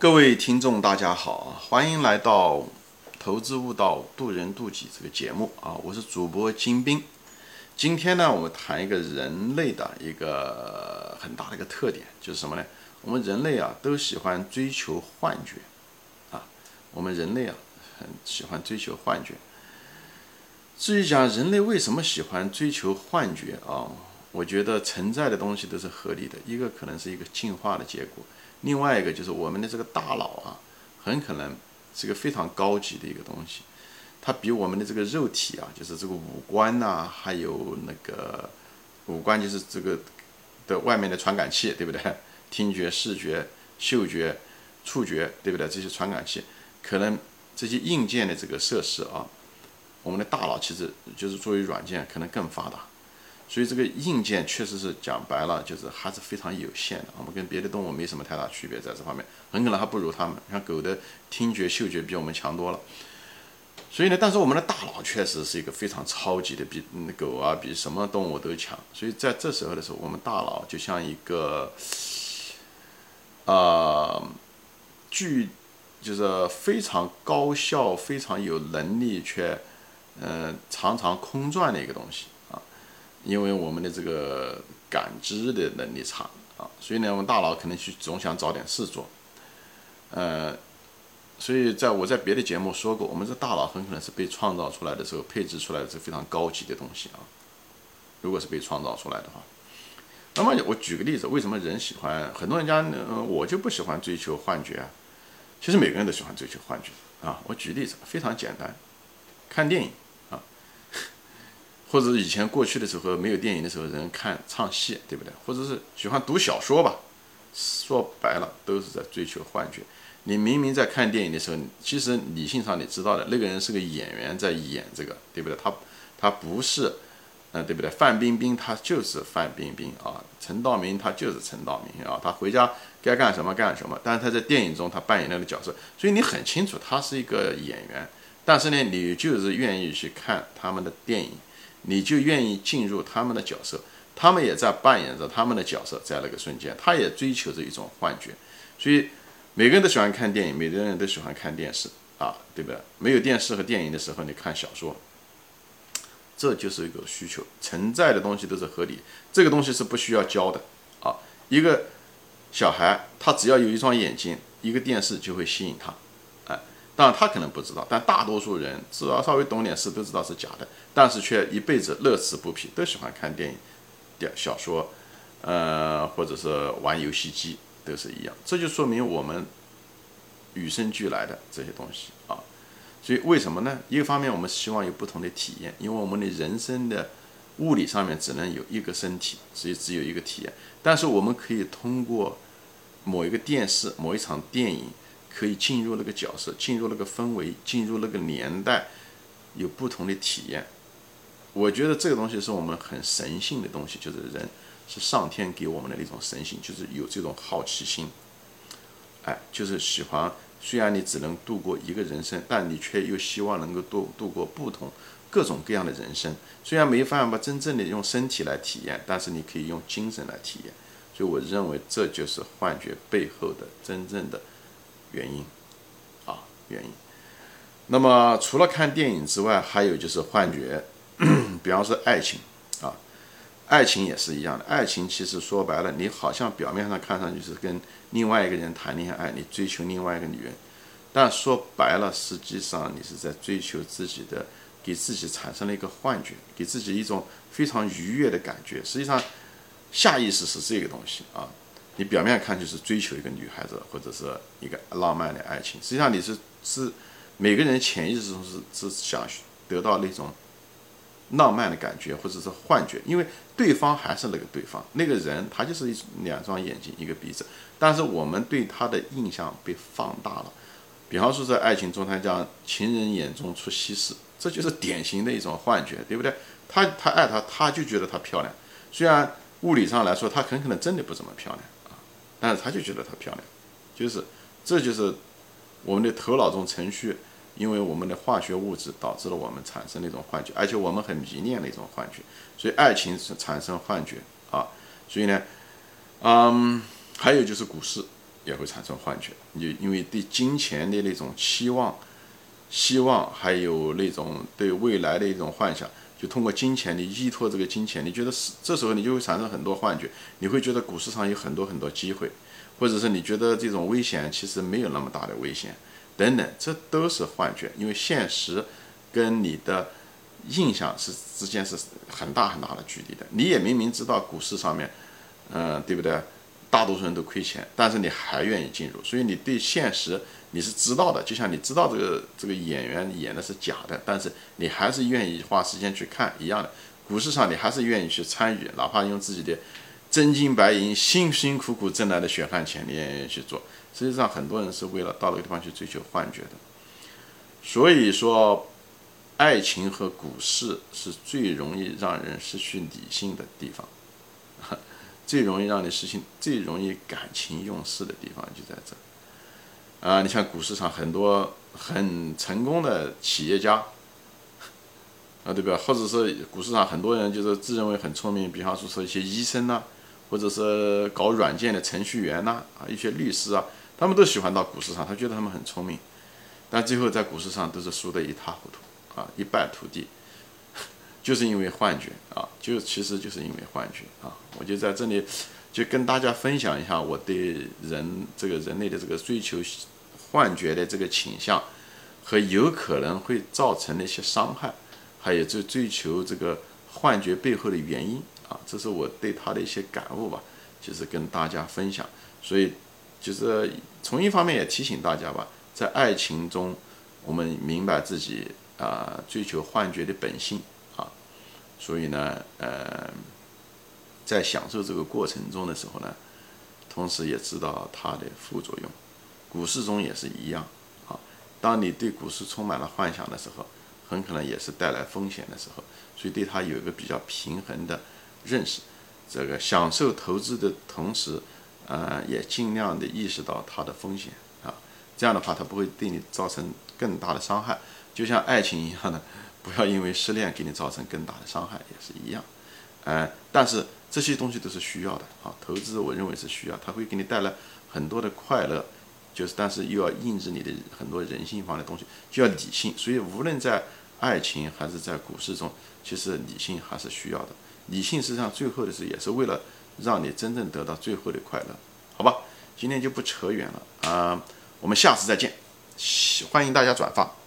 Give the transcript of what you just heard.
各位听众，大家好，欢迎来到《投资悟道，渡人渡己》这个节目啊！我是主播金兵。今天呢，我们谈一个人类的一个很大的一个特点，就是什么呢？我们人类啊，都喜欢追求幻觉啊！我们人类啊，很喜欢追求幻觉。至于讲人类为什么喜欢追求幻觉啊，我觉得存在的东西都是合理的，一个可能是一个进化的结果。另外一个就是我们的这个大脑啊，很可能是个非常高级的一个东西，它比我们的这个肉体啊，就是这个五官呐，还有那个五官就是这个的外面的传感器，对不对？听觉、视觉、嗅觉、触觉，对不对？这些传感器，可能这些硬件的这个设施啊，我们的大脑其实就是作为软件，可能更发达。所以这个硬件确实是讲白了，就是还是非常有限的。我们跟别的动物没什么太大区别，在这方面很可能还不如它们。像狗的听觉、嗅觉比我们强多了。所以呢，但是我们的大脑确实是一个非常超级的，比那狗啊，比什么动物都强。所以在这时候的时候，我们大脑就像一个，呃，巨，就是非常高效、非常有能力却，嗯，常常空转的一个东西。因为我们的这个感知的能力差啊，所以呢，我们大脑可能去总想找点事做，呃，所以在我在别的节目说过，我们这大脑很可能是被创造出来的时候配置出来的是非常高级的东西啊。如果是被创造出来的话，那么我举个例子，为什么人喜欢很多人家，我就不喜欢追求幻觉啊？其实每个人都喜欢追求幻觉啊。我举例子非常简单，看电影。或者以前过去的时候没有电影的时候，人看唱戏，对不对？或者是喜欢读小说吧，说白了都是在追求幻觉。你明明在看电影的时候，其实理性上你知道的，那个人是个演员在演这个，对不对？他他不是，嗯，对不对？范冰冰她就是范冰冰啊，陈道明他就是陈道明啊，他回家该干什么干什么。但是他在电影中他扮演那个角色，所以你很清楚他是一个演员。但是呢，你就是愿意去看他们的电影。你就愿意进入他们的角色，他们也在扮演着他们的角色，在那个瞬间，他也追求着一种幻觉。所以每个人都喜欢看电影，每个人都喜欢看电视啊，对不对？没有电视和电影的时候，你看小说，这就是一个需求，存在的东西都是合理。这个东西是不需要教的啊。一个小孩，他只要有一双眼睛，一个电视就会吸引他。当然他可能不知道，但大多数人只要稍微懂点事都知道是假的，但是却一辈子乐此不疲，都喜欢看电影、电小说，呃，或者是玩游戏机，都是一样。这就说明我们与生俱来的这些东西啊。所以为什么呢？一个方面我们希望有不同的体验，因为我们的人生的物理上面只能有一个身体，所以只有一个体验。但是我们可以通过某一个电视、某一场电影。可以进入那个角色，进入那个氛围，进入那个年代，有不同的体验。我觉得这个东西是我们很神性的东西，就是人是上天给我们的一种神性，就是有这种好奇心。哎，就是喜欢。虽然你只能度过一个人生，但你却又希望能够度度过不同各种各样的人生。虽然没办法真正的用身体来体验，但是你可以用精神来体验。所以我认为这就是幻觉背后的真正的。原因，啊，原因。那么除了看电影之外，还有就是幻觉，比方说爱情，啊，爱情也是一样的。爱情其实说白了，你好像表面上看上去是跟另外一个人谈恋爱，你追求另外一个女人，但说白了，实际上你是在追求自己的，给自己产生了一个幻觉，给自己一种非常愉悦的感觉。实际上，下意识是这个东西啊。你表面看就是追求一个女孩子或者是一个浪漫的爱情，实际上你是是每个人潜意识中是是想得到那种浪漫的感觉或者是幻觉，因为对方还是那个对方，那个人他就是一两双眼睛一个鼻子，但是我们对他的印象被放大了。比方说在爱情中，他讲情人眼中出西施，这就是典型的一种幻觉，对不对？他他爱她，他就觉得她漂亮，虽然物理上来说，她很可能真的不怎么漂亮。但是他就觉得她漂亮，就是，这就是我们的头脑中程序，因为我们的化学物质导致了我们产生那种幻觉，而且我们很迷恋那种幻觉，所以爱情是产生幻觉啊。所以呢，嗯，还有就是股市也会产生幻觉。你因为对金钱的那种期望、希望，还有那种对未来的一种幻想，就通过金钱，你依托这个金钱，你觉得是这时候你就会产生很多幻觉，你会觉得股市上有很多很多机会，或者是你觉得这种危险其实没有那么大的危险，等等，这都是幻觉，因为现实跟你的印象是之间是很大很大的距离的。你也明明知道股市上面，嗯，对不对？大多数人都亏钱，但是你还愿意进入，所以你对现实你是知道的，就像你知道这个这个演员演的是假的，但是你还是愿意花时间去看一样的。股市上你还是愿意去参与，哪怕用自己的真金白银、辛辛苦苦挣来的血汗钱，你也愿意去做。实际上，很多人是为了到那个地方去追求幻觉的。所以说，爱情和股市是最容易让人失去理性的地方。最容易让你失去、最容易感情用事的地方就在这。啊，你像股市上很多很成功的企业家，啊，对吧？或者是股市上很多人就是自认为很聪明，比方说说一些医生呐，或者是搞软件的程序员呐，啊，一些律师啊，他们都喜欢到股市上，他觉得他们很聪明，但最后在股市上都是输得一塌糊涂，啊，一败涂地。就是因为幻觉啊，就其实就是因为幻觉啊，我就在这里就跟大家分享一下我对人这个人类的这个追求幻觉的这个倾向和有可能会造成的一些伤害，还有追追求这个幻觉背后的原因啊，这是我对他的一些感悟吧，就是跟大家分享。所以就是从一方面也提醒大家吧，在爱情中，我们明白自己啊追求幻觉的本性啊。所以呢，呃，在享受这个过程中的时候呢，同时也知道它的副作用。股市中也是一样，啊，当你对股市充满了幻想的时候，很可能也是带来风险的时候。所以对它有一个比较平衡的认识，这个享受投资的同时，呃，也尽量的意识到它的风险啊。这样的话，它不会对你造成更大的伤害，就像爱情一样的。不要因为失恋给你造成更大的伤害，也是一样，嗯，但是这些东西都是需要的啊。投资我认为是需要，它会给你带来很多的快乐，就是但是又要抑制你的很多人性方面的东西，就要理性。所以无论在爱情还是在股市中，其实理性还是需要的。理性实际上最后的是也是为了让你真正得到最后的快乐，好吧？今天就不扯远了啊，我们下次再见，欢迎大家转发。